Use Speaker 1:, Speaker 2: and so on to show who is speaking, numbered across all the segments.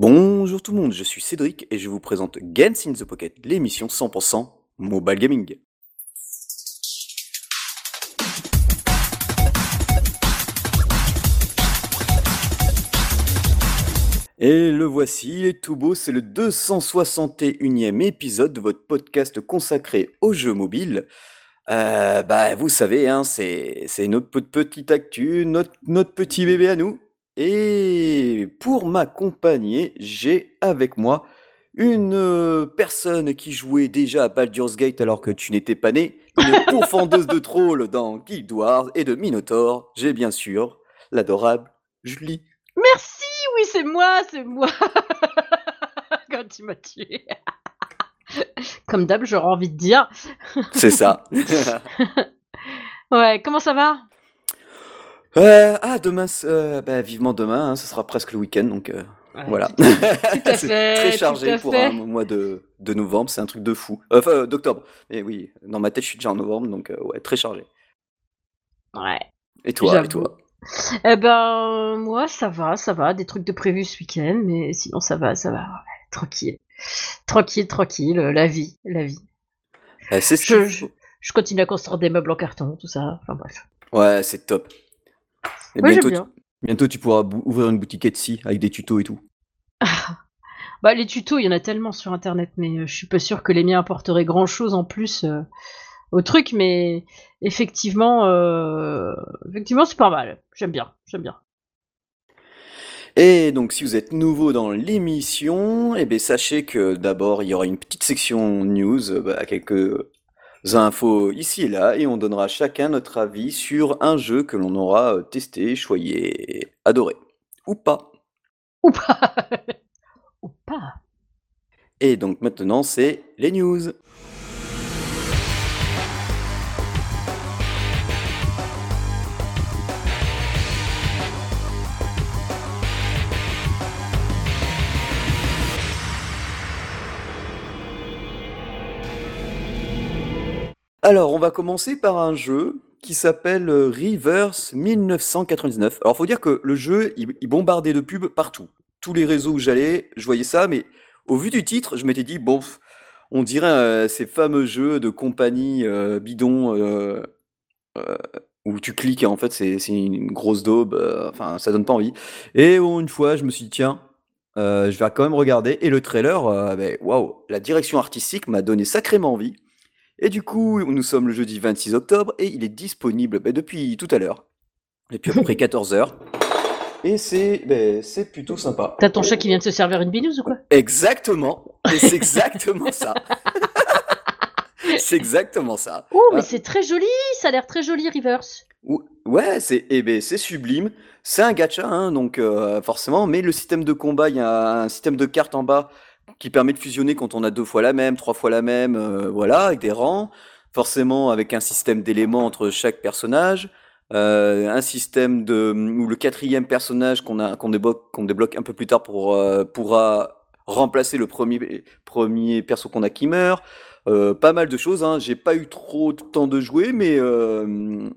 Speaker 1: Bonjour tout le monde, je suis Cédric et je vous présente Games in the Pocket, l'émission 100% mobile gaming. Et le voici, il tout beau, c'est le 261e épisode de votre podcast consacré aux jeux mobiles. Euh, bah, vous savez, hein, c'est notre pe- petite actu, notre petit bébé à nous. Et pour m'accompagner, j'ai avec moi une euh, personne qui jouait déjà à Baldur's Gate alors que tu n'étais pas né, une pourfendeuse de trolls dans Guild Wars et de Minotaur. J'ai bien sûr l'adorable Julie.
Speaker 2: Merci, oui, c'est moi, c'est moi. Quand tu m'as tué. Comme d'hab, j'aurais envie de dire.
Speaker 1: C'est ça.
Speaker 2: Ouais, comment ça va?
Speaker 1: Euh, ah, demain, euh, bah, vivement demain, hein, ce sera presque le week-end, donc euh,
Speaker 2: Ouais,
Speaker 1: voilà.
Speaker 2: Tout, tout à
Speaker 1: C'est
Speaker 2: fait.
Speaker 1: très
Speaker 2: tout
Speaker 1: chargé
Speaker 2: à
Speaker 1: pour
Speaker 2: fait.
Speaker 1: un mois de, de novembre, c'est un truc de fou. Euh, Enfin, euh, d'octobre. Mais oui, dans ma tête, je suis déjà en novembre, donc euh, ouais, très chargé.
Speaker 2: Ouais.
Speaker 1: Et toi, et
Speaker 2: J'avoue.
Speaker 1: toi?
Speaker 2: Eh ben, moi, ça va, ça va. Des trucs de prévu ce week-end, mais sinon, ça va, ça va. Ouais, tranquille. Tranquille, tranquille. euh, La vie, la vie.
Speaker 1: Euh, c'est ce
Speaker 2: Je,
Speaker 1: qu'il
Speaker 2: je,
Speaker 1: faut.
Speaker 2: je continue à construire des meubles en carton, tout ça. Enfin, bref.
Speaker 1: Ouais, c'est top. Et bientôt, tu,
Speaker 2: bien.
Speaker 1: bientôt, tu pourras ouvrir une boutique Etsy avec des tutos et tout.
Speaker 2: Bah, les tutos, il y en a tellement sur Internet, mais euh, je suis pas sûre que les miens apporteraient grand-chose en plus euh, au truc, mais effectivement, euh, effectivement, c'est pas mal. J'aime bien, j'aime bien.
Speaker 1: Et donc, si vous êtes nouveau dans l'émission, eh bien, sachez que d'abord, il y aura une petite section news, bah, quelques infos ici et là, et on donnera chacun notre avis sur un jeu que l'on aura euh, testé, choyé, adoré. Ou pas.
Speaker 2: Ou pas. Ou pas.
Speaker 1: Et donc maintenant, c'est les news. Alors, on va commencer par un jeu qui s'appelle euh, Reverse 1999. Alors, faut dire que le jeu, il, bombardait de pubs partout. Tous les réseaux où j'allais, je voyais ça, mais au vu du titre, je m'étais dit, bon, on dirait euh, ces fameux jeux de compagnie euh, bidon où tu cliques et en fait, c'est une grosse daube. Enfin, ça donne pas envie. Et une fois, je me suis dit, tiens, je vais quand même regarder. Et le trailer, ben, waouh, la direction artistique m'a donné sacrément envie. Et du coup, nous sommes le jeudi 26 octobre et il est disponible ben, depuis tout à l'heure, depuis à peu près 14 heures. Et c'est ben, c'est plutôt sympa.
Speaker 2: T'as ton chat qui vient de se servir une binouse ou quoi?
Speaker 1: Exactement. Et c'est exactement ça. C'est exactement ça.
Speaker 2: Oh, mais
Speaker 1: Ah,
Speaker 2: c'est très joli, ça a l'air très joli, Reverse.
Speaker 1: ou- ouais, c'est eh ben, c'est sublime. C'est un gacha, hein, donc euh, forcément, mais le système de combat, il y a un système de cartes en bas qui permet de fusionner quand on a deux fois la même, trois fois la même, euh, voilà, avec des rangs. Forcément, avec un système d'éléments entre chaque personnage. euh, un système de où le quatrième personnage qu'on a qu'on débloque qu'on débloque un peu plus tard pour euh, pourra remplacer le premier premier perso qu'on a qui meurt. Euh, pas mal de choses. Hein. J'ai pas eu trop de temps de jouer, mais euh,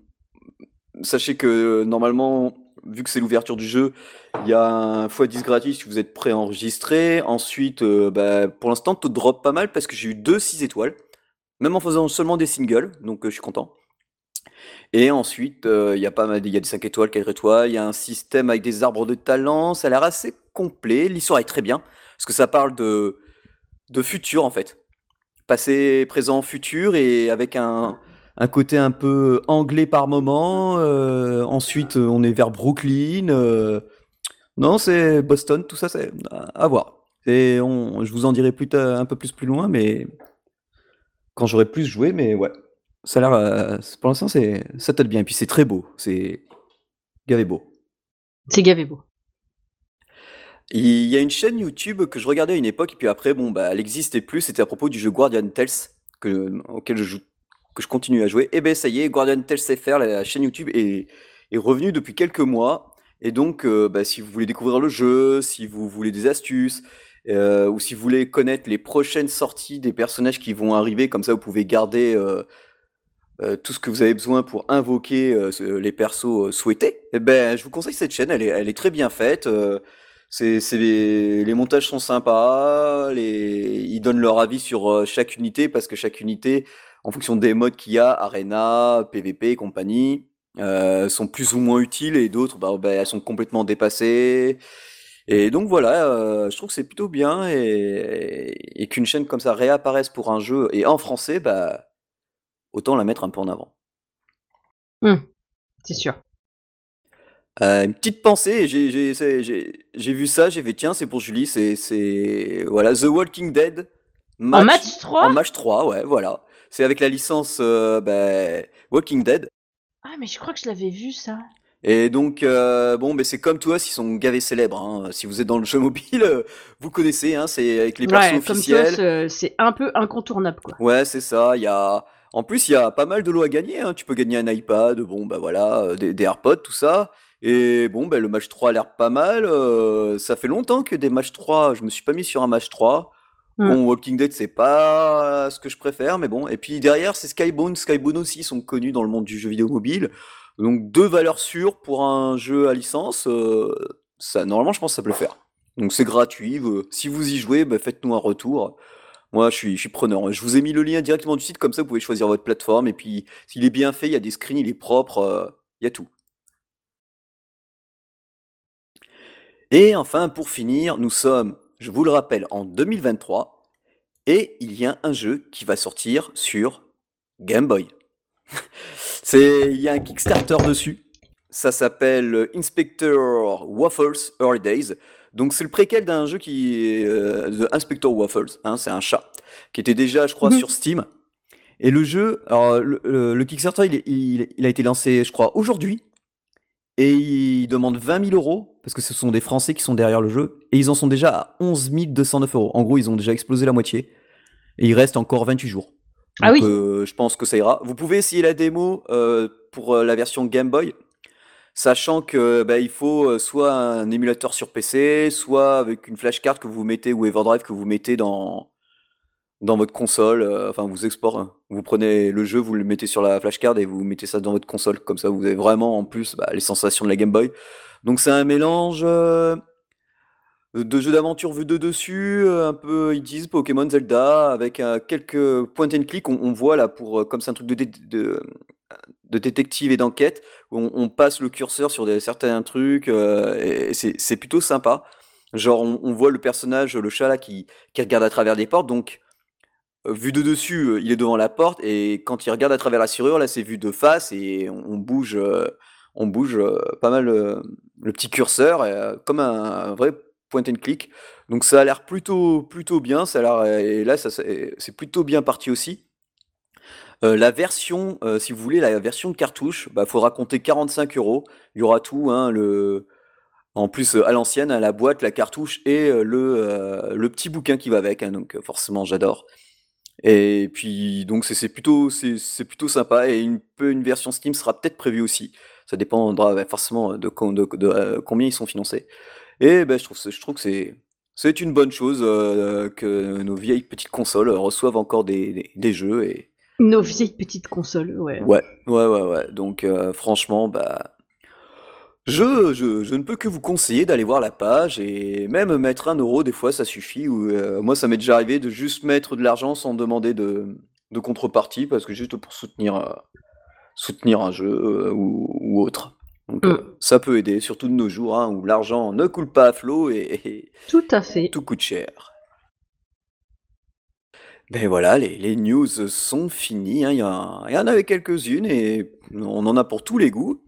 Speaker 1: sachez que normalement, vu que c'est l'ouverture du jeu, il y a un x10 gratuit si vous êtes préenregistré. Ensuite, euh, bah, pour l'instant, tout drop pas mal parce que j'ai eu deux 6 étoiles, même en faisant seulement des singles, donc euh, je suis content. Et ensuite, euh, il y a pas mal, il y a des 5 étoiles, 4 étoiles, il y a un système avec des arbres de talent, ça a l'air assez complet, l'histoire est très bien, parce que ça parle de, de futur en fait. Passé, présent, futur, et avec un, un côté un peu anglais par moment. euh, ensuite, euh, on est vers Brooklyn. euh, non, c'est Boston, tout ça, c'est à, voir. Et on, je vous en dirai plus ta- un peu plus plus loin, mais quand j'aurai plus joué, mais ouais. Ça a l'air, euh, pour l'instant, c'est, ça tête bien. Et puis c'est très beau, c'est gavé beau.
Speaker 2: C'est gavé beau.
Speaker 1: Il y a une chaîne YouTube que je regardais à une époque, et puis après, bon, bah, elle existait plus. C'était à propos du jeu Guardian Tales, que, auquel je joue, que je continue à jouer. Et ben, ça y est, Guardian Tales FR, la, chaîne YouTube est, est revenue depuis quelques mois. Et donc, euh, bah, si vous voulez découvrir le jeu, si vous voulez des astuces, euh, ou si vous voulez connaître les prochaines sorties des personnages qui vont arriver, comme ça, vous pouvez garder euh, tout ce que vous avez besoin pour invoquer les persos souhaités. Et ben, je vous conseille cette chaîne. Elle est, elle est très bien faite. C'est, c'est les, les montages sont sympas, les, ils donnent leur avis sur chaque unité parce que chaque unité, en fonction des modes qu'il y a, Arena, PVP et compagnie, euh, sont plus ou moins utiles et d'autres, bah, bah, elles sont complètement dépassées. Et donc voilà, euh, je trouve que c'est plutôt bien et, et qu'une chaîne comme ça réapparaisse pour un jeu et en français, bah, autant la mettre un peu en avant.
Speaker 2: Hum, c'est sûr.
Speaker 1: Euh, une petite pensée, j'ai vu ça, j'ai fait tiens, c'est pour Julie, c'est voilà The Walking Dead
Speaker 2: En match 3
Speaker 1: en match 3, ouais, voilà. C'est avec la licence euh, bah, Walking Dead.
Speaker 2: Ah, mais je crois que je l'avais vu ça.
Speaker 1: Et donc, euh, bon, mais c'est comme toi, ils sont gavés célèbres. hein. Si vous êtes dans le jeu mobile, euh, vous connaissez, hein, c'est avec les persos
Speaker 2: Ouais,
Speaker 1: officiels.
Speaker 2: c'est c'est un peu incontournable, quoi.
Speaker 1: Ouais, c'est ça. Il y a, en plus, il y a pas mal de lots à gagner. hein. Tu peux gagner un iPad, bon, bah voilà, euh, des, des AirPods, tout ça. Et bon, bah, le match 3 a l'air pas mal. euh, ça fait longtemps que des matchs 3, je me suis pas mis sur un match 3.
Speaker 2: Mm.
Speaker 1: Bon, Walking Dead, c'est pas ce que je préfère, mais bon. Et puis derrière, c'est Skybound. Skybound aussi sont connus dans le monde du jeu vidéo mobile. Donc deux valeurs sûres pour un jeu à licence. euh, ça, normalement, je pense que ça peut le faire. Donc c'est gratuit. si vous y jouez, bah, faites-nous un retour. Moi, je suis, je suis preneur. Je vous ai mis le lien directement du site, comme ça, vous pouvez choisir votre plateforme. Et puis, s'il est bien fait, il y a des screens, il est propre, euh, il y a tout. Et enfin, pour finir, nous sommes, je vous le rappelle, en 2023. Et il y a un jeu qui va sortir sur Game Boy. C'est, il y a un Kickstarter dessus. Ça s'appelle Inspector Waffles Early Days. Donc c'est le préquel d'un jeu qui est euh, The Inspector Waffles. hein, c'est un chat qui était déjà, je crois,
Speaker 2: Mhm.
Speaker 1: sur Steam. Et le jeu, alors le, le- le Kickstarter, il, est- il- il a été lancé, je crois, aujourd'hui. Et il demande 20 000 euros parce que ce sont des Français qui sont derrière le jeu. Et ils en sont déjà à 11 209 euros. En gros, ils ont déjà explosé la moitié. Et il reste encore 28 jours.
Speaker 2: Ah
Speaker 1: Donc,
Speaker 2: oui.
Speaker 1: euh, je pense que ça ira. Vous pouvez essayer la démo euh, pour euh, la version Game Boy, sachant que bah, il faut soit un émulateur sur PC, soit avec une flashcard que vous mettez ou Everdrive que vous mettez dans dans votre console. euh, enfin, vous export, hein. vous prenez le jeu, vous le mettez sur la flashcard et vous mettez ça dans votre console. Comme ça, vous avez vraiment en plus bah, les sensations de la Game Boy. Donc c'est un mélange. euh, de jeux d'aventure vus de dessus, euh, un peu ils disent Pokémon Zelda, avec quelques point and click. On, voit là, pour, comme c'est un truc de, de, détective et d'enquête, on, on passe le curseur sur certains trucs, et c'est plutôt sympa. Genre, on, on voit le personnage, le chat là, qui, qui regarde à travers des portes, donc vu de dessus, euh, il est devant la porte, et quand il regarde à travers la serrure, là, c'est vu de face, et on, bouge, euh, on bouge euh, pas mal le petit curseur, comme un, vrai point and click. Donc ça a l'air plutôt, plutôt bien, ça a l'air, et là, ça, c'est plutôt bien parti aussi. La version, si vous voulez, la version cartouche, bah, faudra compter 45 euros. Il y aura tout, hein, le, en plus, à l'ancienne, à la boîte, la cartouche et le, le petit bouquin qui va avec. hein, donc, forcément, j'adore. Et puis, donc, c'est c'est plutôt, c'est c'est plutôt sympa. Et une, peu, une version Steam sera peut-être prévue aussi. Ça dépendra forcément de, com- de- de, euh, combien ils sont financés. Et ben, je trouve, je trouve que c'est c'est une bonne chose euh, que nos vieilles petites consoles reçoivent encore des, des, des jeux. Et
Speaker 2: Nos vieilles petites consoles, ouais.
Speaker 1: ouais, ouais, ouais, ouais. Donc, euh, franchement, bah. Je, je, je ne peux que vous conseiller d'aller voir la page et même mettre un euro, des fois ça suffit. Ou, euh, moi, ça m'est déjà arrivé de juste mettre de l'argent sans demander de, de contrepartie parce que juste pour soutenir, euh, soutenir un jeu euh, ou, ou autre. Donc,
Speaker 2: Mm.
Speaker 1: ça peut aider, surtout de nos jours hein, où l'argent ne coule pas à flot et, et
Speaker 2: Tout à fait.
Speaker 1: tout coûte cher. Ben voilà, les, les news sont finies. hein. Il y, il y en avait quelques-unes et on en a pour tous les goûts.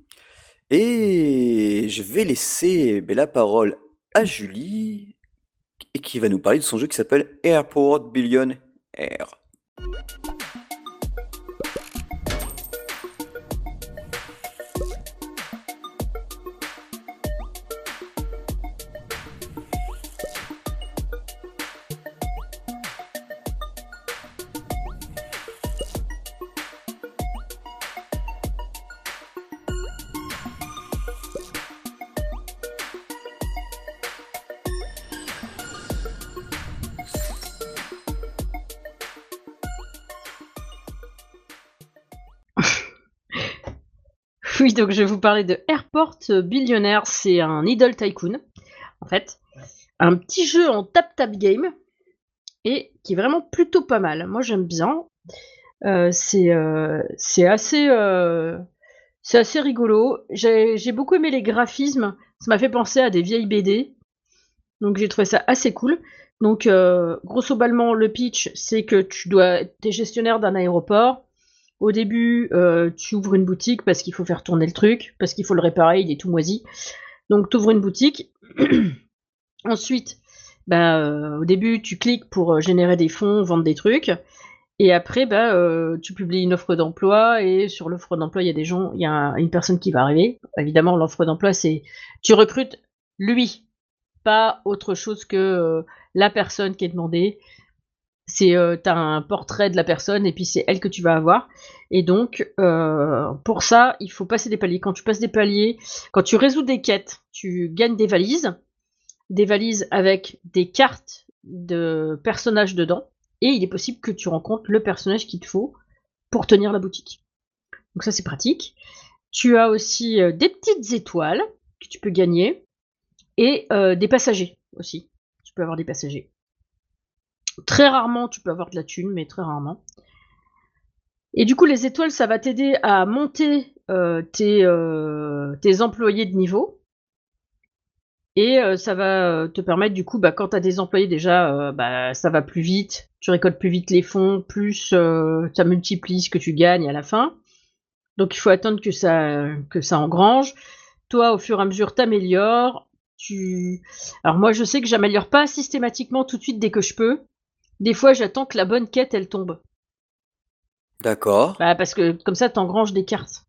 Speaker 1: Et je vais laisser ben, la parole à Julie qui va nous parler de son jeu qui s'appelle Airport Billion Air.
Speaker 2: Donc je vais vous parler de Airport Billionaire. C'est un idle tycoon, en fait. un petit jeu en tap-tap game et qui est vraiment plutôt pas mal. Moi, j'aime bien. Euh, c'est euh, c'est assez euh, assez rigolo. J'ai beaucoup aimé les graphismes. Ça m'a fait penser à des vieilles BD. Donc j'ai trouvé ça assez cool. Donc grosso ballement le pitch c'est que tu dois es gestionnaire d'un aéroport. Au début tu ouvres une boutique parce qu'il faut faire tourner le truc, parce qu'il faut le réparer, il est tout moisi. Donc tu ouvres une boutique. Ensuite, bah, au début tu cliques pour générer des fonds, vendre des trucs. Et après, bah, euh, tu publies une offre d'emploi et sur l'offre d'emploi, il y a des gens, il y a une personne qui va arriver. Évidemment, l'offre d'emploi, c'est tu recrutes lui, pas autre chose que euh, la personne qui est demandée. C'est euh, tu as un portrait de la personne et puis c'est elle que tu vas avoir. Et donc pour ça, il faut passer des paliers. Quand tu passes des paliers, quand tu résous des quêtes, tu gagnes des valises, des valises avec des cartes de personnages dedans et il est possible que tu rencontres le personnage qu'il te faut pour tenir la boutique. Donc ça c'est pratique. Tu as aussi euh, des petites étoiles que tu peux gagner et euh, des passagers aussi. Tu peux avoir des passagers. Très rarement tu peux avoir de la thune, mais très rarement. Et du coup les étoiles ça va t'aider à monter euh, tes, tes employés de niveau et euh, ça va euh, te permettre, du coup, bah, quand tu as des employés déjà, euh, bah, ça va plus vite, tu récoltes plus vite les fonds, plus ça multiplie ce que tu gagnes à la fin. Donc il faut attendre que ça, que ça engrange. Toi, au fur et à mesure, t'améliores. Tu... Alors moi, je sais que j'améliore pas systématiquement tout de suite dès que je peux. Des fois, j'attends que la bonne quête, elle tombe.
Speaker 1: D'accord.
Speaker 2: Bah, parce que comme ça, t'engranges des cartes.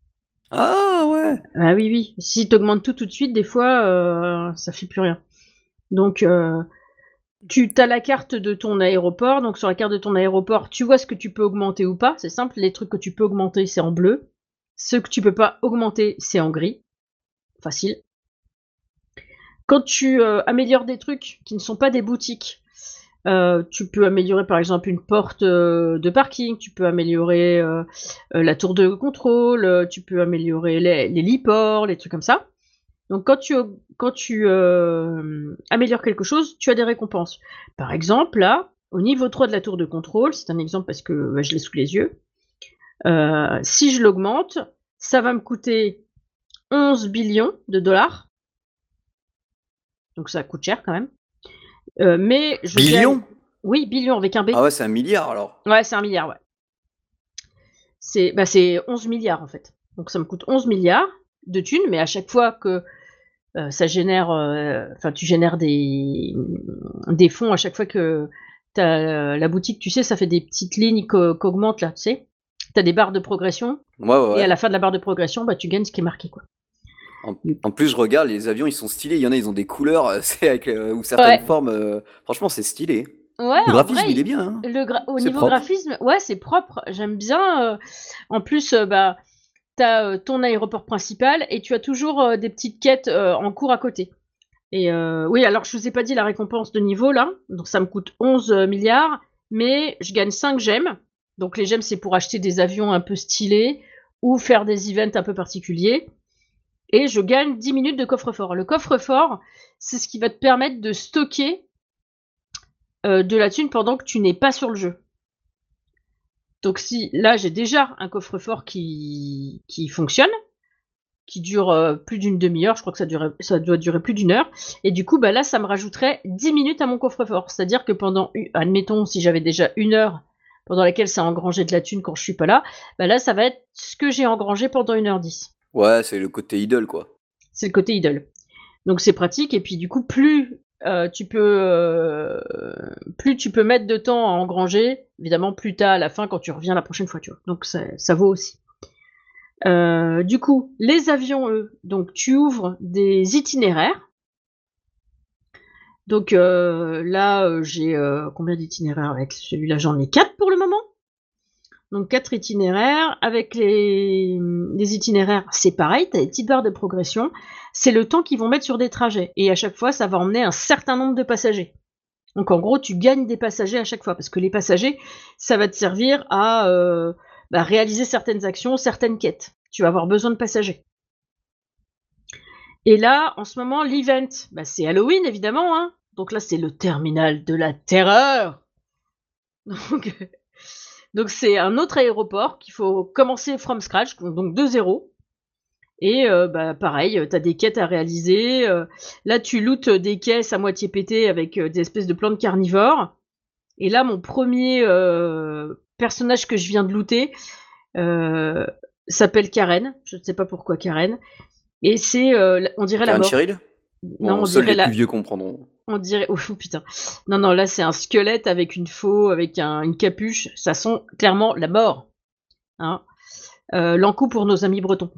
Speaker 1: Ah ouais.
Speaker 2: Ah oui, oui. Si tu augmentes tout tout de suite, des fois, euh, ça fait plus rien. Donc, euh, tu as la carte de ton aéroport. Donc, sur la carte de ton aéroport, tu vois ce que tu peux augmenter ou pas. C'est simple. Les trucs que tu peux augmenter, c'est en bleu. Ceux que tu peux pas augmenter, c'est en gris. Facile. Quand tu euh, améliores des trucs qui ne sont pas des boutiques, euh, tu peux améliorer par exemple une porte euh, de parking, tu peux améliorer euh, la tour de contrôle, tu peux améliorer les, les liports, les trucs comme ça. Donc quand tu, améliores quelque chose, tu as des récompenses. Par exemple, là, au niveau 3 de la tour de contrôle, c'est un exemple parce que bah, je l'ai sous les yeux, si je l'augmente, ça va me coûter 11 billions de dollars. Donc ça coûte cher quand même. Euh, mais
Speaker 1: je Billion?
Speaker 2: Oui, billion avec un B.
Speaker 1: Ah ouais, c'est un milliard alors.
Speaker 2: Ouais, c'est un milliard, ouais. C'est bah, 11 milliards en fait. Donc ça me coûte 11 milliards de thunes, mais à chaque fois que euh, ça génère, euh, enfin tu génères des, des fonds à chaque fois que as la boutique, tu sais, ça fait des petites lignes qu'augmentent là, tu sais. Tu as des barres de progression.
Speaker 1: Ouais, ouais, ouais.
Speaker 2: Et à la fin de la barre de progression, bah, tu gagnes ce qui est marqué. quoi.
Speaker 1: En, plus, je regarde, les avions, ils sont stylés. Il y en a, ils ont des couleurs, c'est avec, euh, ou certaines formes. Euh, franchement, c'est stylé.
Speaker 2: Ouais,
Speaker 1: le graphisme, il est bien. Hein.
Speaker 2: Le Au niveau graphisme, ouais, c'est propre. J'aime bien. Euh, en plus, bah, tu as ton aéroport principal et tu as toujours des petites quêtes en cours à côté. Et oui, alors je vous ai pas dit la récompense de niveau là. Donc ça me coûte 11 milliards, mais je gagne 5 gemmes. Donc les gemmes, c'est pour acheter des avions un peu stylés ou faire des events un peu particuliers et je gagne 10 minutes de coffre-fort. Le coffre-fort, c'est ce qui va te permettre de stocker euh, de la thune pendant que tu n'es pas sur le jeu. Donc si là j'ai déjà un coffre-fort qui, qui fonctionne, qui dure euh, plus d'une demi-heure, je crois que ça, doit durer plus d'une heure, et du coup bah là ça me rajouterait 10 minutes à mon coffre-fort. C'est-à-dire que pendant, admettons si j'avais déjà une heure pendant laquelle ça a engrangé de la thune quand je suis pas là, bah là ça va être ce que j'ai engrangé pendant 1h10.
Speaker 1: Ouais, c'est le côté idle, quoi.
Speaker 2: C'est le côté idle. Donc c'est pratique, et puis du coup, plus euh, tu peux euh, plus tu peux mettre de temps à engranger, évidemment, plus t'as à la fin quand tu reviens la prochaine fois, tu vois. Donc ça, vaut aussi. Euh, du coup, les avions, eux, donc tu ouvres des itinéraires. Donc là, j'ai combien d'itinéraires avec? Celui-là J'en ai quatre pour le moment. Donc quatre itinéraires. Avec les, itinéraires, c'est pareil, tu as des petites barres de progression. C'est le temps qu'ils vont mettre sur des trajets. Et à chaque fois, ça va emmener un certain nombre de passagers. Donc en gros, tu gagnes des passagers à chaque fois. Parce que les passagers, ça va te servir à euh, bah, réaliser certaines actions, certaines quêtes. Tu vas avoir besoin de passagers. Et là, en ce moment, l'event, bah, c'est Halloween évidemment. Hein. Donc là, c'est le terminal de la terreur. Donc, donc c'est un autre aéroport qu'il faut commencer from scratch, donc de zéro. Et euh, bah, pareil, tu as des quêtes à réaliser. euh, là, tu lootes des caisses à moitié pétées avec euh, des espèces de plantes carnivores. Et là, mon premier euh, personnage que je viens de looter euh, s'appelle Karen. Je ne sais pas pourquoi Karen. Et c'est, euh, on dirait la mort.
Speaker 1: Cheryl?
Speaker 2: Non, on dirait
Speaker 1: les
Speaker 2: la,
Speaker 1: plus vieux comprendront.
Speaker 2: On dirait, oh putain. Non, non, là c'est un squelette avec une faux, avec un- une capuche. Ça sent clairement la mort. Hein. Euh, L'encou pour nos amis bretons.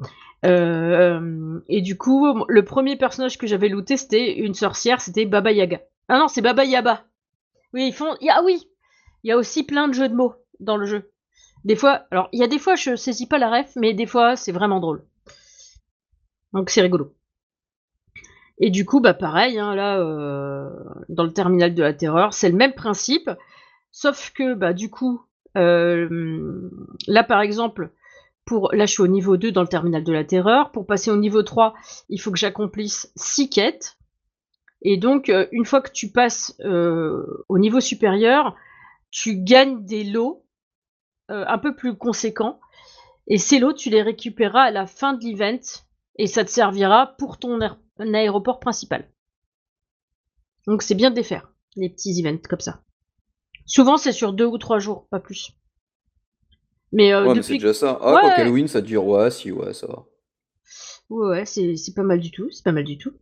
Speaker 2: Euh, et du coup, le premier personnage que j'avais looté, c'était une sorcière, c'était Baba Yaga. Ah non, c'est Baba Yaba. Oui, ils font. Ah oui, il y a aussi plein de jeux de mots dans le jeu. Des fois, alors il y a des fois je saisis pas la ref, mais des fois c'est vraiment drôle. Donc c'est rigolo. Et du coup, bah pareil, hein, là, euh, dans le terminal de la terreur, c'est le même principe, sauf que bah du coup, euh, là par exemple, pour là je suis au niveau 2 dans le terminal de la terreur, pour passer au niveau 3, il faut que j'accomplisse 6 quêtes. Et donc, euh, une fois que tu passes au niveau supérieur, tu gagnes des lots un peu plus conséquents. Et ces lots, tu les récupéreras à la fin de l'event et ça te servira pour ton aéroport principal. Donc c'est bien de les faire, les petits events comme ça. Souvent c'est sur deux ou trois jours, pas plus. Mais, euh,
Speaker 1: Ouais, mais c'est déjà ça. Ah,
Speaker 2: Ouais.
Speaker 1: quoi qu'Halloween, ça dure, ouais, si, ouais, ça va.
Speaker 2: Ouais, ouais, c'est pas mal du tout, c'est pas mal du tout.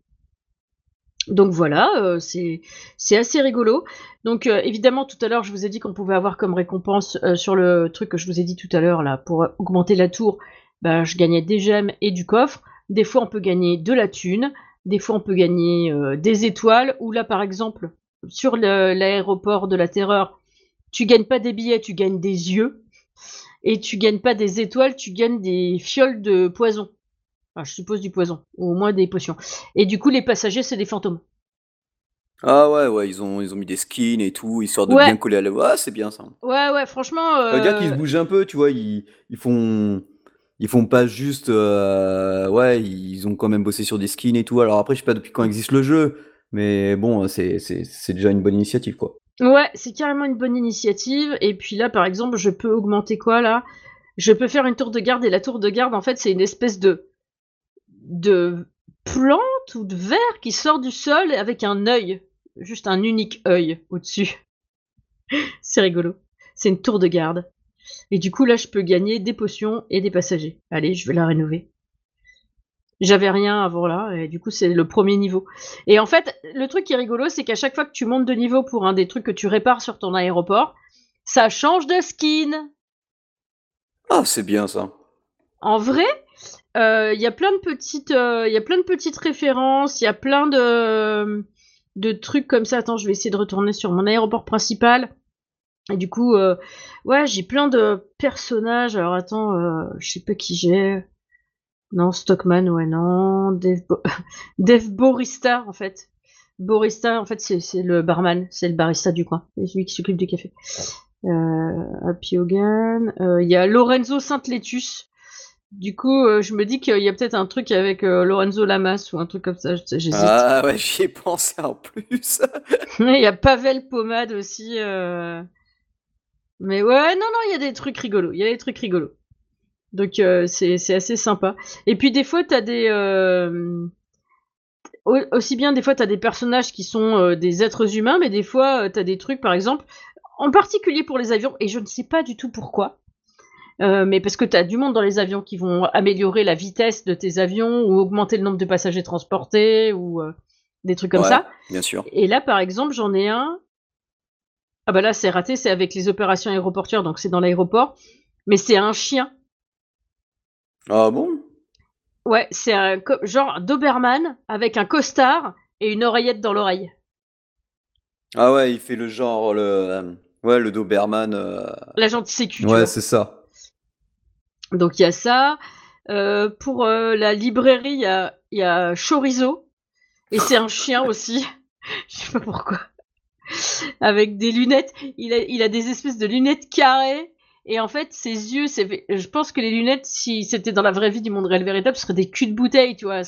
Speaker 2: Donc voilà, euh, c'est c'est assez rigolo. Donc euh, évidemment, tout à l'heure, je vous ai dit qu'on pouvait avoir comme récompense euh, sur le truc que je vous ai dit tout à l'heure là, pour augmenter la tour, bah, je gagnais des gemmes et du coffre. Des fois, on peut gagner de la thune. Des fois, on peut gagner euh, des étoiles. Ou là, par exemple, sur l'aéroport de la Terreur, tu gagnes pas des billets, tu gagnes des yeux. Et tu gagnes pas des étoiles, tu gagnes des fioles de poison. Enfin, je suppose du poison, ou au moins des potions. Et du coup, les passagers, c'est des fantômes.
Speaker 1: Ah ouais, ouais, ils ont, ils ont mis des skins et tout, histoire de
Speaker 2: Ouais.
Speaker 1: bien coller à la... Ah, c'est bien ça.
Speaker 2: Ouais, ouais, franchement.
Speaker 1: Ça veut dire qu'ils se
Speaker 2: euh,
Speaker 1: bougent un peu, tu vois, ils, ils font... Ils font pas juste... euh, Ouais, ils ont quand même bossé sur des skins et tout. Alors après, je sais pas depuis quand existe le jeu, mais bon, c'est déjà une bonne initiative, quoi.
Speaker 2: Ouais, c'est carrément une bonne initiative. Et puis là, par exemple, je peux augmenter quoi là? Je peux faire une tour de garde et la tour de garde, en fait, c'est une espèce de de plante ou de verre qui sort du sol avec un œil, juste un unique œil au-dessus. c'est rigolo. C'est une tour de garde. Et du coup, là, je peux gagner des potions et des passagers. Allez, je vais la rénover. J'avais rien avant là, et du coup, c'est le premier niveau. Et en fait, le truc qui est rigolo, c'est qu'à chaque fois que tu montes de niveau pour un des trucs que tu répares sur ton aéroport, ça change de skin.
Speaker 1: Ah, c'est bien ça.
Speaker 2: En vrai, euh, il y a plein de petites, euh, il y a plein de petites références, il y a plein de de trucs comme ça. Attends, je vais essayer de retourner sur mon aéroport principal. Et du coup, euh, ouais, j'ai plein de personnages. Alors attends, euh, je sais pas qui j'ai. Non, Stockman, ouais, non. Dev, Bo- Dev Borista, en fait. Borista, en fait, c'est le barman, c'est le barista du coin, c'est celui qui s'occupe du café. Euh, Happy Hogan. Euh, Il y a Lorenzo Saint-Létus. Du coup, euh, je me dis qu'il y a peut-être un truc avec euh, Lorenzo Lamas ou un truc comme ça.
Speaker 1: Ah ouais, j'y ai pensé en plus.
Speaker 2: Il y a Pavel Pomade aussi. euh. Mais ouais, non, non, il y a des trucs rigolos. Il y a des trucs rigolos. Donc euh, c'est c'est assez sympa. Et puis des fois, t'as des... euh, au- Aussi bien des fois, t'as des personnages qui sont euh, des êtres humains, mais des fois, t'as des trucs, par exemple, en particulier pour les avions, et je ne sais pas du tout pourquoi. mais parce que tu as du monde dans les avions qui vont améliorer la vitesse de tes avions ou augmenter le nombre de passagers transportés ou des trucs comme
Speaker 1: Ouais,
Speaker 2: ça.
Speaker 1: bien sûr.
Speaker 2: Et là, par exemple, j'en ai un. Ah bah là, c'est raté, c'est avec les opérations aéroportuaires, donc c'est dans l'aéroport. Mais c'est un chien.
Speaker 1: Ah bon?
Speaker 2: Ouais, c'est un genre Doberman avec un costard et une oreillette dans l'oreille.
Speaker 1: Ah ouais, il fait le genre, le... euh, Ouais, le Doberman. euh,
Speaker 2: L'agent de sécu,
Speaker 1: Ouais, c'est ça.
Speaker 2: Donc il y a ça. Euh, pour euh, la librairie, il y a, il y a Chorizo. Et c'est un chien aussi. Je sais pas pourquoi. Avec des lunettes. Il a, il a des espèces de lunettes carrées. Et en fait, ses yeux, je pense que les lunettes, si c'était dans la vraie vie du monde réel véritable, ce seraient des culs de bouteille, tu vois.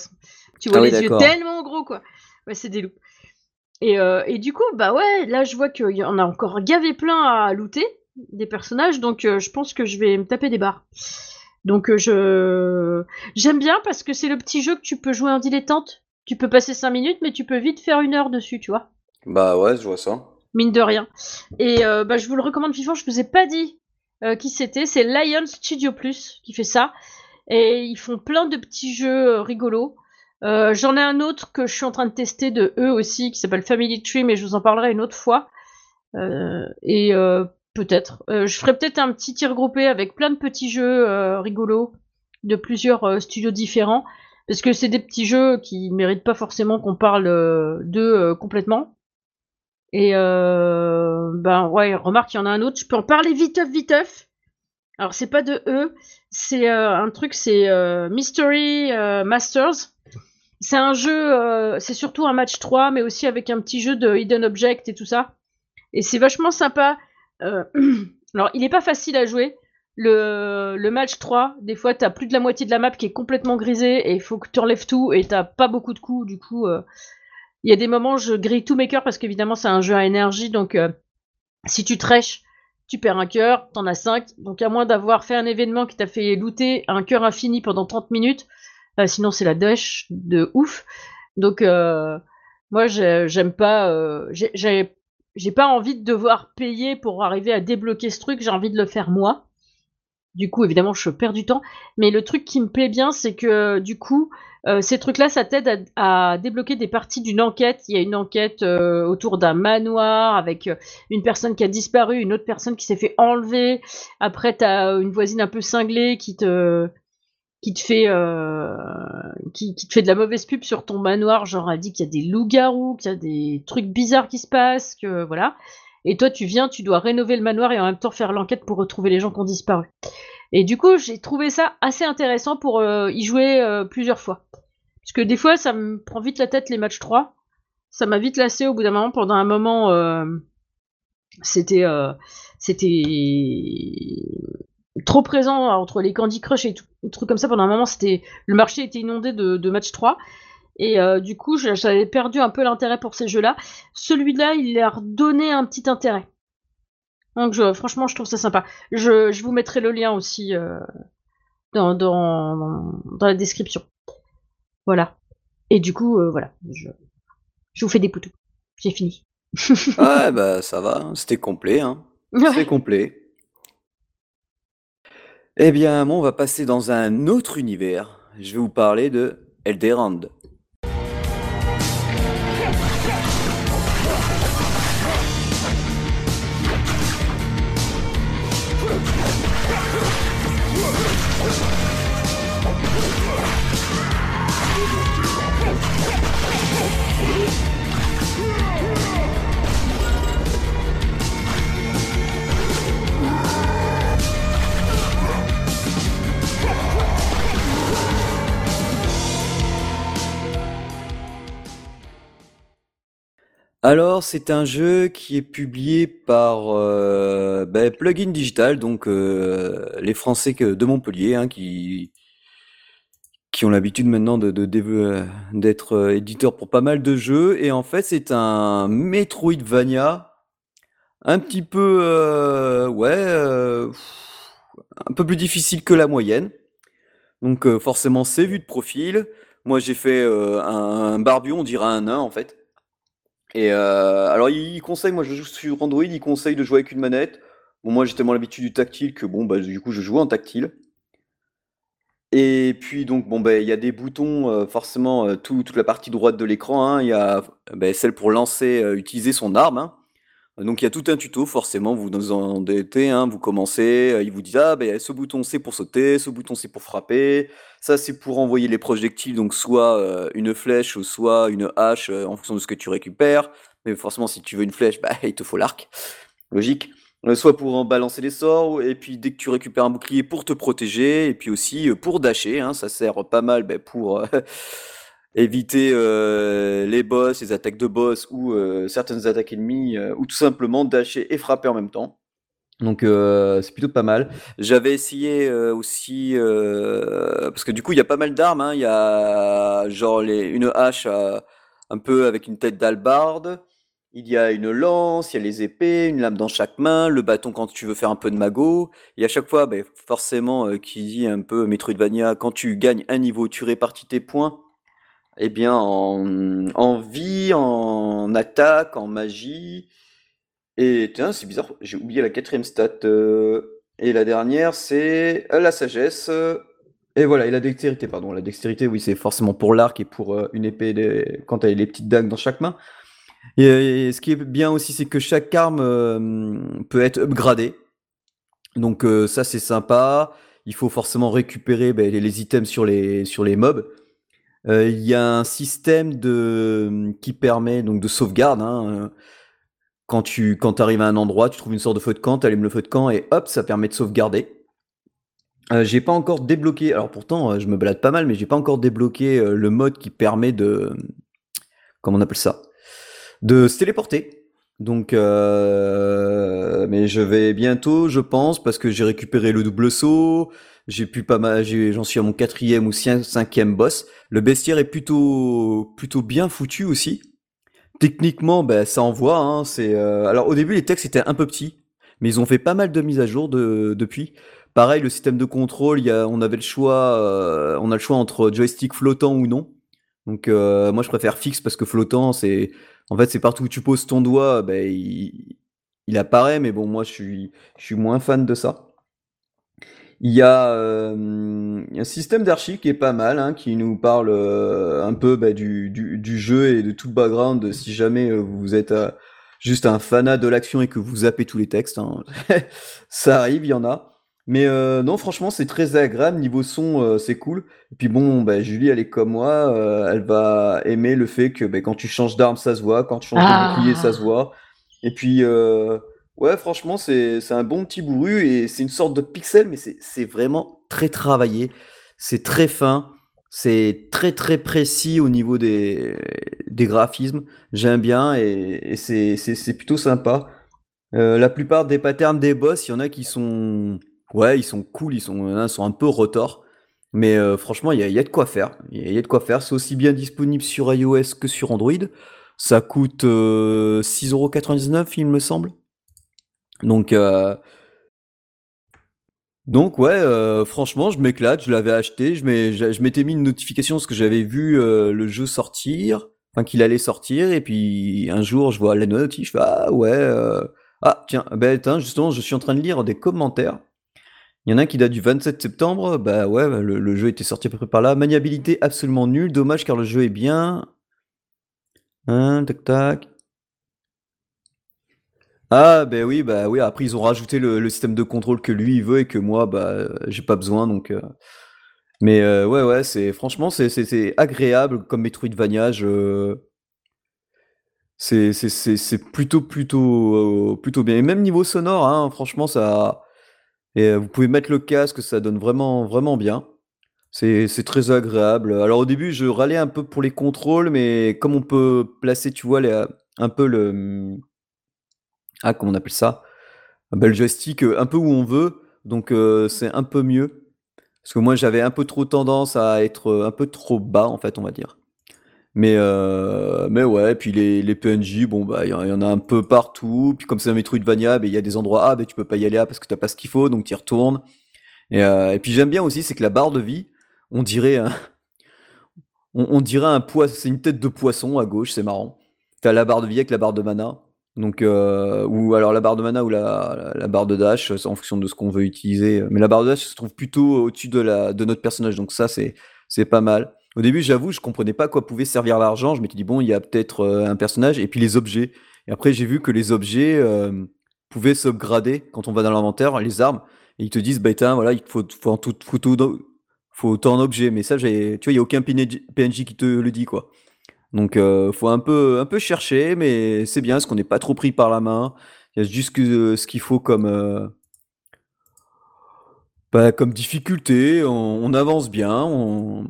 Speaker 2: Tu vois
Speaker 1: Ah oui,
Speaker 2: les yeux tellement gros, quoi. Ouais, c'est des loups. Et, euh, et, du coup, bah ouais, là je vois qu'il y en a encore gavé plein à looter des personnages, donc euh, je pense que je vais me taper des barres. Donc euh, je j'aime bien parce que c'est le petit jeu que tu peux jouer en dilettante. Tu peux passer 5 minutes, mais tu peux vite faire une heure dessus, tu vois.
Speaker 1: Bah ouais, je vois ça.
Speaker 2: Mine de rien. Et bah, je vous le recommande vivant, je vous ai pas dit qui c'était, c'est Lion Studio Plus qui fait ça. Et ils font plein de petits jeux rigolos. Euh, j'en ai un autre que je suis en train de tester de eux aussi, qui s'appelle Family Tree, mais je vous en parlerai une autre fois. Euh, et euh, peut-être. je ferai peut-être un petit tir groupé avec plein de petits jeux rigolos de plusieurs studios différents. Parce que c'est des petits jeux qui méritent pas forcément qu'on parle d'eux complètement. Et ben ouais, remarque, il y en a un autre. Je peux en parler viteuf, viteuf. Alors c'est pas de eux, c'est un truc, c'est Mystery Masters. C'est un jeu, euh, c'est surtout un match 3, mais aussi avec un petit jeu de hidden object et tout ça. Et c'est vachement sympa. Euh, alors, il n'est pas facile à jouer. Le, le, match 3, des fois, t'as plus de la moitié de la map qui est complètement grisée et il faut que tu enlèves tout et t'as pas beaucoup de coups. Du coup, euh, il y a des moments, je grille tous mes cœurs parce qu'évidemment, c'est un jeu à énergie. Donc, si tu trèches, tu perds un cœur, t'en as 5. Donc, à moins d'avoir fait un événement qui t'a fait looter un cœur infini pendant 30 minutes, euh, sinon, c'est la dèche de ouf. Donc, euh, moi, j'aime pas. Euh, j'ai pas envie de devoir payer pour arriver à débloquer ce truc. J'ai envie de le faire moi. Du coup, évidemment, je perds du temps. Mais le truc qui me plaît bien, c'est que du coup, ces trucs-là, ça t'aide à, débloquer des parties d'une enquête. Il y a une enquête autour d'un manoir avec une personne qui a disparu, une autre personne qui s'est fait enlever. Après, t'as une voisine un peu cinglée qui te qui te fait euh, qui, te fait de la mauvaise pub sur ton manoir, genre elle dit qu'il y a des loups-garous, qu'il y a des trucs bizarres qui se passent, que voilà. Et toi tu viens, tu dois rénover le manoir et en même temps faire l'enquête pour retrouver les gens qui ont disparu. Et du coup, j'ai trouvé ça assez intéressant pour euh, y jouer euh, plusieurs fois. Parce que des fois, ça me prend vite la tête les matchs 3. Ça m'a vite lassé au bout d'un moment. Pendant un moment, c'était c'était trop présent entre les Candy Crush et tout, trucs comme ça. Pendant un moment, c'était le marché était inondé de, de match 3. Et euh, du coup, j'avais perdu un peu l'intérêt pour ces jeux-là. Celui-là, il leur donnait un petit intérêt. Donc, je, franchement, je trouve ça sympa. Je, je vous mettrai le lien aussi euh, dans, dans, dans, la description. Voilà. Et du coup, euh, voilà. Je, je, vous fais des poutous. J'ai fini.
Speaker 1: ouais, bah ça va. Hein. C'était complet. Hein. C'est complet. Eh bien, moi, on va passer dans un autre univers. Je vais vous parler de Elderand. Alors, c'est un jeu qui est publié par euh, ben, Plugin Digital, donc euh, les Français de Montpellier, hein, qui, qui ont l'habitude maintenant de, d'être euh, éditeurs pour pas mal de jeux. Et en fait, c'est un Metroidvania, un petit peu, ouais, un peu plus difficile que la moyenne. Donc forcément, c'est vu de profil. Moi, j'ai fait un, un barbu, on dirait un nain en fait. Et euh, alors, il conseille, moi je joue sur Android, il conseille de jouer avec une manette. Bon, moi j'ai tellement l'habitude du tactile que bon, bah, du coup, je joue en tactile. Et puis, donc, bon, bah, il y a des boutons, euh, forcément, euh, toute la partie droite de l'écran. Hein. Il y a bah, celle pour lancer, utiliser son arme. Hein. Donc, il y a tout un tuto, forcément, vous en endetez, hein, vous commencez, il vous dit Ah, bah, ce bouton c'est pour sauter, ce bouton c'est pour frapper, ça c'est pour envoyer les projectiles, donc soit une flèche ou soit une hache en fonction de ce que tu récupères. Mais forcément, si tu veux une flèche, bah, il te faut l'arc. Logique. soit pour en balancer les sorts, et puis dès que tu récupères un bouclier pour te protéger, et puis aussi pour dasher, hein, ça sert pas mal bah, pour éviter les boss, les attaques de boss ou certaines attaques ennemies, ou tout simplement dasher et frapper en même temps. Donc c'est plutôt pas mal. J'avais essayé aussi parce que du coup il y a pas mal d'armes. Hein. Il y a genre une hache un peu avec une tête d'albarde. Il y a une lance, il y a les épées, une lame dans chaque main, le bâton quand tu veux faire un peu de magot. Et à chaque fois, ben, forcément, euh, qui dit un peu Metroidvania, quand tu gagnes un niveau, tu répartis tes points. Eh bien, en, vie, en attaque, en magie. Et tiens, c'est bizarre, j'ai oublié la quatrième stat. euh, et la dernière, c'est la sagesse. Et voilà, et la dextérité, pardon. La dextérité, oui, c'est forcément pour l'arc et pour euh, une épée quand elle a les petites dagues dans chaque main. Et, ce qui est bien aussi, c'est que chaque arme euh, peut être upgradée. Donc ça, c'est sympa. Il faut forcément récupérer ben, les, les items sur les, sur les mobs. Euh, Il y a un système qui permet donc de sauvegarde. hein, euh, quand tu arrives à un endroit, tu trouves une sorte de feu de camp, tu allumes le feu de camp et hop, ça permet de sauvegarder. Euh, j'ai pas encore débloqué, alors pourtant je me balade pas mal, mais j'ai pas encore débloqué le mode qui permet de, comment on appelle ça, de se téléporter. Donc, mais je vais bientôt, je pense, parce que j'ai récupéré le double saut, j'ai pu pas mal, j'en suis à mon quatrième ou cin- cinquième boss. Le bestiaire est plutôt, plutôt bien foutu aussi. Techniquement, ben, ça envoie. Hein, c'est, euh, Alors au début, les textes étaient un peu petits, mais ils ont fait pas mal de mises à jour de... depuis. Pareil, le système de contrôle, y a... on avait le choix, euh, on a le choix entre joystick flottant ou non. Donc euh, moi, je préfère fixe parce que flottant, c'est, en fait, c'est partout où tu poses ton doigt, ben, il... il apparaît. Mais bon, moi, je suis, je suis moins fan de ça. Il y a euh, un système d'archi qui est pas mal, hein, qui nous parle euh, un peu bah, du, du, du jeu et de tout le background. Si jamais euh, vous êtes euh, juste un fanat de l'action et que vous zappez tous les textes, hein, ça arrive, il y en a. Mais euh, non, franchement, c'est très agréable. Niveau son, euh, c'est cool. Et puis bon, bah, Julie, elle est comme moi. euh, elle va aimer le fait que bah, quand tu changes d'arme, ça se voit. Quand tu changes de bouclier, ça se
Speaker 2: Ah,
Speaker 1: voit. Et puis, euh, ouais, franchement, c'est c'est un bon petit bourru et c'est une sorte de pixel, mais c'est c'est vraiment très travaillé. C'est très fin. C'est très très précis au niveau des, des graphismes. J'aime bien et, c'est c'est- c'est plutôt sympa. Euh, la plupart des patterns des boss, il y en a qui sont, ouais, ils sont cool, ils sont, il y en a qui sont un peu retors. Mais euh, franchement, il y a, y a de quoi faire. Il y a, il y a de quoi faire. C'est aussi bien disponible sur iOS que sur Android. Ça coûte euh, 6,99€, il me semble. Donc, euh, donc ouais, euh, franchement, je m'éclate. Je l'avais acheté. Je m'étais mis une notification parce que j'avais vu euh, le jeu sortir, enfin qu'il allait sortir. Et puis un jour, je vois la notif. Je fais ah ouais. euh, Ah tiens, ben justement, je suis en train de lire des commentaires. Il y en a un qui date du 27 septembre. Bah ouais, bah, le, le jeu était sorti à peu près par là. Maniabilité absolument nulle. Dommage car le jeu est bien. Hein, tac tac. Ah ben oui, bah oui. Après ils ont rajouté le, système de contrôle que lui il veut et que moi bah j'ai pas besoin donc. euh, Mais euh, ouais ouais, c'est franchement c'est c'est c'est agréable comme Metroidvania. Je... C'est c'est c'est c'est plutôt plutôt euh, bien. Et même niveau sonore, hein, franchement ça. Et vous pouvez mettre le casque, ça donne vraiment vraiment bien. C'est c'est très agréable. Alors au début, je râlais un peu pour les contrôles, mais comme on peut placer, tu vois, les, un peu le ah comment on appelle ça? Bah, le joystick euh, un peu où on veut, donc euh, c'est un peu mieux. Parce que moi, j'avais un peu trop tendance à être euh, un peu trop bas, en fait, on va dire. Mais mais ouais, puis les, les PNJ, bon bah il y, en a un peu partout. Puis comme c'est un Metroidvania, bah, il y a des endroits ah ben tu peux pas y aller ah, parce que t'as pas ce qu'il faut, donc tu y retournes. Et, et puis j'aime bien aussi, c'est que la barre de vie, on dirait un, on, on dirait un poisson, c'est une tête de poisson à gauche, c'est marrant. T'as la barre de vie avec la barre de mana. Donc, euh, ou alors la barre de mana ou la, la, barre de dash, c'est en fonction de ce qu'on veut utiliser. Mais la barre de dash se trouve plutôt au-dessus de, de notre personnage, donc ça, c'est, pas mal. Au début, j'avoue, je comprenais pas quoi pouvait servir l'argent. Je m'étais dit, bon, il y a peut-être euh, un personnage, et puis les objets. Et après, j'ai vu que les objets euh, pouvaient s'upgrader quand on va dans l'inventaire, les armes, et ils te disent, bah, tiens, voilà, il faut, faut, tout, faut, autant d'objets. Mais ça, tu vois, il n'y a aucun PNJ qui te le dit, quoi. Donc, euh, faut un peu, un peu chercher, mais c'est bien, parce qu'on n'est pas trop pris par la main. Il y a juste que, euh, ce qu'il faut comme, euh, bah, comme difficulté. On, on avance bien. On...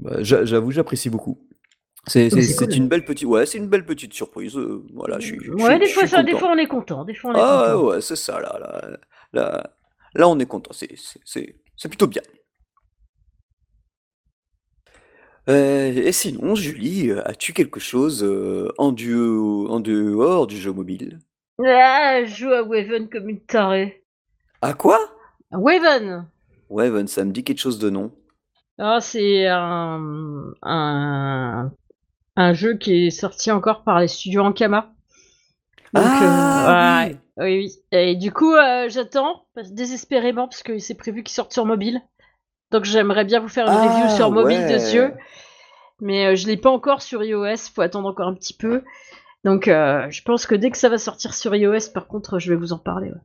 Speaker 1: bah, j'a- j'avoue, j'apprécie beaucoup. C'est,
Speaker 2: cool.
Speaker 1: une belle petite, ouais, c'est une belle petite surprise. euh, voilà, je
Speaker 2: Ouais, des fois ça, des fois
Speaker 1: content.
Speaker 2: on est content, des fois on est
Speaker 1: Ah
Speaker 2: content.
Speaker 1: ouais, c'est ça, là, là, là, là, on est content. C'est, c'est, c'est, c'est plutôt bien. Euh, et sinon, Julie, euh, as-tu quelque chose euh, en, duo, en dehors du jeu mobile?
Speaker 2: Ah, je joue à Waven comme une tarée.
Speaker 1: À quoi?
Speaker 2: Waven
Speaker 1: Waven, ça me dit quelque chose de non.
Speaker 2: Ah, c'est un, un, un jeu qui est sorti encore par les studios Ankama. Donc,
Speaker 1: Ah oui
Speaker 2: oui, oui. Et du coup, j'attends parce- désespérément parce que c'est prévu qu'il sorte sur mobile. Donc, j'aimerais bien vous faire une review
Speaker 1: Ah
Speaker 2: sur mobile
Speaker 1: ouais
Speaker 2: Mais euh, je l'ai pas encore sur iOS, faut attendre encore un petit peu. Donc, euh, je pense que dès que ça va sortir sur iOS, par contre, je vais vous en parler. ouais.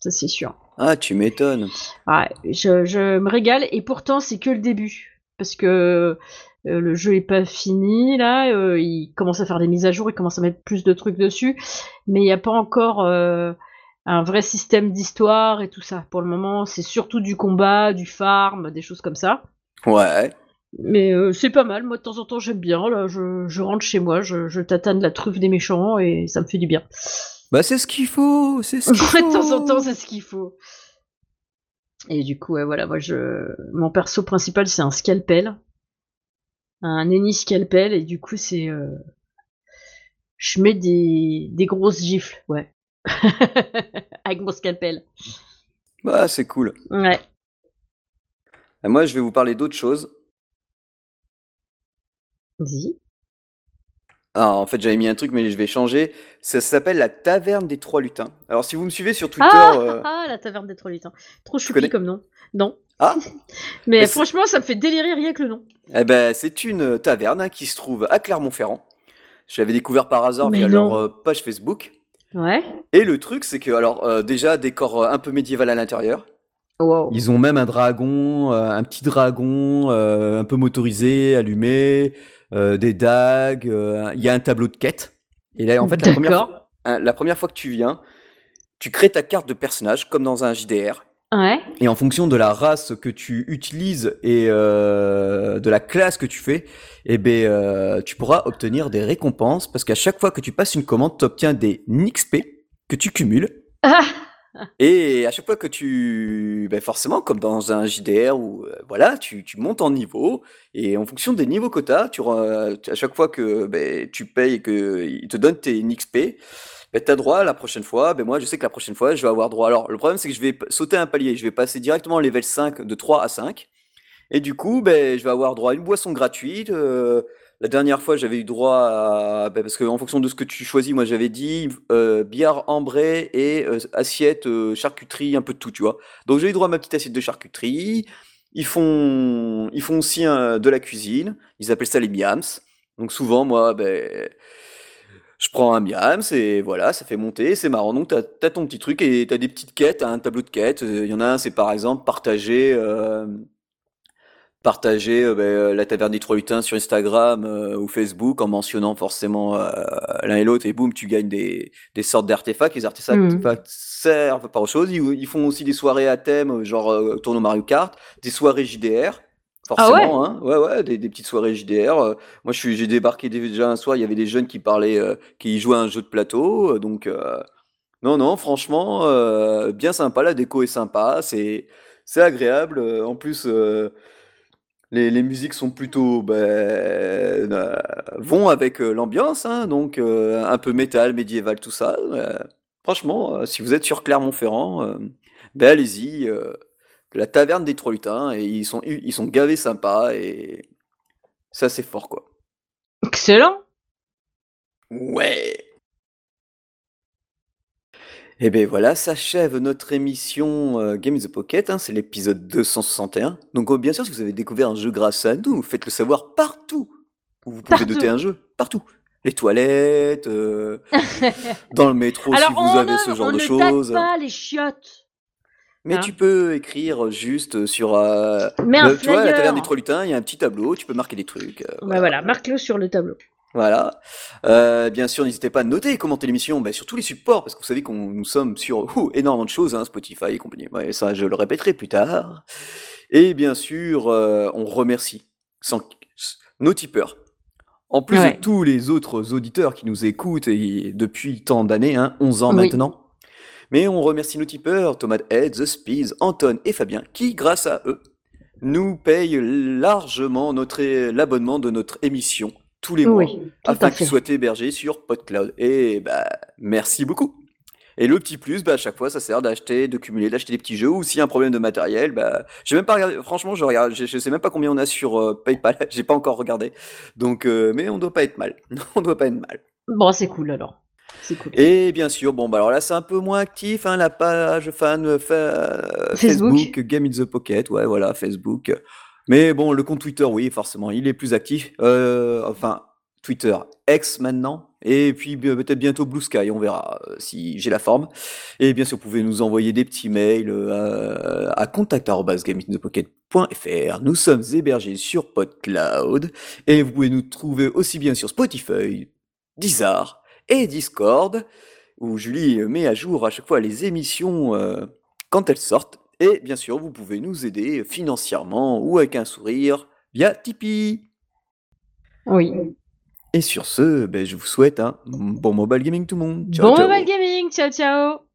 Speaker 2: Ça, c'est sûr.
Speaker 1: Ah, tu m'étonnes.
Speaker 2: Ouais, je, je me régale et pourtant c'est que le début parce que euh, le jeu est pas fini là, il commence à faire des mises à jour, il commence à mettre plus de trucs dessus, mais il n'y a pas encore un vrai système d'histoire et tout ça. Pour le moment, c'est surtout du combat, du farm, des choses comme ça.
Speaker 1: Ouais.
Speaker 2: Mais euh, c'est pas mal, moi de temps en temps j'aime bien, là je, je rentre chez moi, je, je tatane la truffe des méchants et ça me fait du bien.
Speaker 1: Bah c'est ce qu'il faut, c'est ce qu'il
Speaker 2: Ouais, de temps en temps
Speaker 1: faut.
Speaker 2: c'est ce qu'il faut. Et du coup, ouais, voilà, moi je. Mon perso principal c'est un scalpel. Un ennemi scalpel, et du coup c'est. euh, Je mets des... des grosses gifles, ouais. Avec mon scalpel.
Speaker 1: Bah c'est cool.
Speaker 2: Ouais.
Speaker 1: Et moi, je vais vous parler d'autre chose.
Speaker 2: Vas-y.
Speaker 1: Ah, en fait, j'avais mis un truc, mais je vais changer. Ça s'appelle la Taverne des Trois Lutins. Alors, si vous me suivez sur Twitter,
Speaker 2: Ah,
Speaker 1: euh,
Speaker 2: ah, la taverne des trois lutins. Trop choupi comme nom. Non.
Speaker 1: Ah,
Speaker 2: Mais franchement, ça me fait délirer rien que le nom.
Speaker 1: eh ben, c'est une taverne hein, qui se trouve à Clermont-Ferrand. Je l'avais découvert par hasard
Speaker 2: Mais
Speaker 1: via leur
Speaker 2: non.
Speaker 1: euh, page Facebook.
Speaker 2: Ouais.
Speaker 1: Et le truc, c'est que, alors, euh, déjà, décor euh, un peu médiéval à l'intérieur.
Speaker 2: Wow.
Speaker 1: Ils ont même un dragon, euh, un petit dragon, euh, un peu motorisé, allumé, euh, des dagues. euh, Il y a un tableau de quête. Et là, en fait, la première, hein, la première fois que tu viens, tu crées ta carte de personnage comme dans un JDR.
Speaker 2: Ouais.
Speaker 1: Et en fonction de la race que tu utilises et euh, de la classe que tu fais, eh ben, euh, tu pourras obtenir des récompenses parce qu'à chaque fois que tu passes une commande, tu obtiens des NXP que tu cumules.
Speaker 2: Ah,
Speaker 1: Et à chaque fois que tu, ben forcément, comme dans un JDR où euh, voilà, tu, tu montes en niveau et en fonction des niveaux que tu as, tu, à chaque fois que ben, tu payes et qu'ils te donnent tes NXP, ben, tu as droit la prochaine fois. Ben, moi, je sais que la prochaine fois, je vais avoir droit. Alors, le problème, c'est que je vais sauter un palier. Je vais passer directement level 5 de 3 à 5. Et du coup, ben, je vais avoir droit à une boisson gratuite. euh, la dernière fois, j'avais eu droit à... ben, parce qu'en fonction de ce que tu choisis, moi j'avais dit euh, bière ambrée et euh, assiette euh, charcuterie, un peu de tout, tu vois. Donc j'ai eu droit à ma petite assiette de charcuterie. Ils font, ils font aussi de la cuisine. Ils appellent ça les miams. Donc souvent, moi, ben, je prends un miams et voilà, ça fait monter, c'est marrant. Donc t'as, t'as ton petit truc et t'as des petites quêtes, un tableau de quêtes. Euh, Il y en a un, c'est par exemple partager... euh, partager euh, ben, la taverne des trois lutins sur Instagram euh, ou Facebook en mentionnant forcément l'un et l'autre et boum tu gagnes des, des sortes d'artefacts les artefacts servent pas aux choses ils, ils font aussi des soirées à thème genre tournoi Mario Kart des soirées JDR
Speaker 2: Ah
Speaker 1: forcément hein ouais ouais des, petites soirées JDR euh, moi je j'ai débarqué déjà un soir il y avait des jeunes qui parlaient euh, qui jouaient à un jeu de plateau euh, donc non non franchement bien sympa la déco est sympa c'est c'est agréable en plus les, les musiques sont plutôt ben, vont avec l'ambiance, hein, donc un peu métal, médiéval, tout ça. Franchement, si vous êtes sur Clermont-Ferrand, ben allez-y. La taverne des Trois Lutins et ils sont ils sont gavés sympas et ça c'est fort quoi.
Speaker 2: Excellent.
Speaker 1: Ouais. Et ben voilà, s'achève notre émission euh, Game in the Pocket, hein, c'est l'épisode 261. Donc euh, bien sûr, si vous avez découvert un jeu grâce à nous, faites-le savoir partout où vous pouvez
Speaker 2: Partout.
Speaker 1: un jeu, partout. Les toilettes, euh, dans le métro si vous avez
Speaker 2: ne,
Speaker 1: ce genre
Speaker 2: on
Speaker 1: de
Speaker 2: ne
Speaker 1: choses.
Speaker 2: tâte pas les chiottes.
Speaker 1: Mais
Speaker 2: Hein.
Speaker 1: tu peux écrire juste sur... euh,
Speaker 2: Mets un
Speaker 1: le- tu vois, la taverne des. Trois Lutins, il y a un petit tableau, tu peux marquer des trucs. euh,
Speaker 2: Ouais,
Speaker 1: voilà.
Speaker 2: voilà, marque-le sur le tableau.
Speaker 1: Voilà. Euh, bien sûr, n'hésitez pas à noter et commenter l'émission bah, sur tous les supports, parce que vous savez qu'on nous sommes sur ouh, énormément de choses, hein, Spotify et compagnie. Ouais, ça, je le répéterai plus tard. Et bien sûr, euh, on remercie sans- nos tipeurs. En plus
Speaker 2: Ouais.
Speaker 1: de tous les autres auditeurs qui nous écoutent et depuis tant d'années, hein, 11 ans
Speaker 2: Oui.
Speaker 1: maintenant. Mais on remercie nos tipeurs, Thomas Head, The Speeds, Anton et Fabien, qui, grâce à eux, nous paye largement notre l'abonnement de notre émission tous les mois
Speaker 2: Oui,
Speaker 1: afin
Speaker 2: à
Speaker 1: qu'il
Speaker 2: fait.
Speaker 1: soit hébergé sur PodCloud. Et bah merci beaucoup. Et le petit plus, bah, à chaque fois, ça sert d'acheter, de cumuler, d'acheter des petits jeux. Ou s'il y a un problème de matériel, bah, j'ai même pas regardé. Franchement, je regarde, je, je sais même pas combien on a sur euh, PayPal. J'ai pas encore regardé. Donc, euh, mais on doit pas être mal. on doit pas être mal.
Speaker 2: Bon, c'est cool alors. Cool.
Speaker 1: Et bien sûr, bon, bah alors là, c'est un peu moins actif, hein, la page fan euh, fa- euh,
Speaker 2: Facebook.
Speaker 1: Facebook, Game in the Pocket, ouais, voilà, Facebook. Mais bon, le compte Twitter, oui, forcément, il est plus actif. Euh, enfin, Twitter, X maintenant. Et puis peut-être bientôt Blue Sky, on verra si j'ai la forme. Et bien sûr, vous pouvez nous envoyer des petits mails euh, à contact@gameinthepocket.fr. Nous sommes hébergés sur PodCloud et vous pouvez nous trouver aussi bien sur Spotify, Deezer et Discord où Julie met à jour à chaque fois les émissions euh, quand elles sortent. Et bien sûr, vous pouvez nous aider financièrement ou avec un sourire via Tipeee.
Speaker 2: Oui.
Speaker 1: Et sur ce, ben, je vous souhaite un bon mobile gaming tout le monde. Ciao,
Speaker 2: bon
Speaker 1: ciao.
Speaker 2: mobile gaming, ciao ciao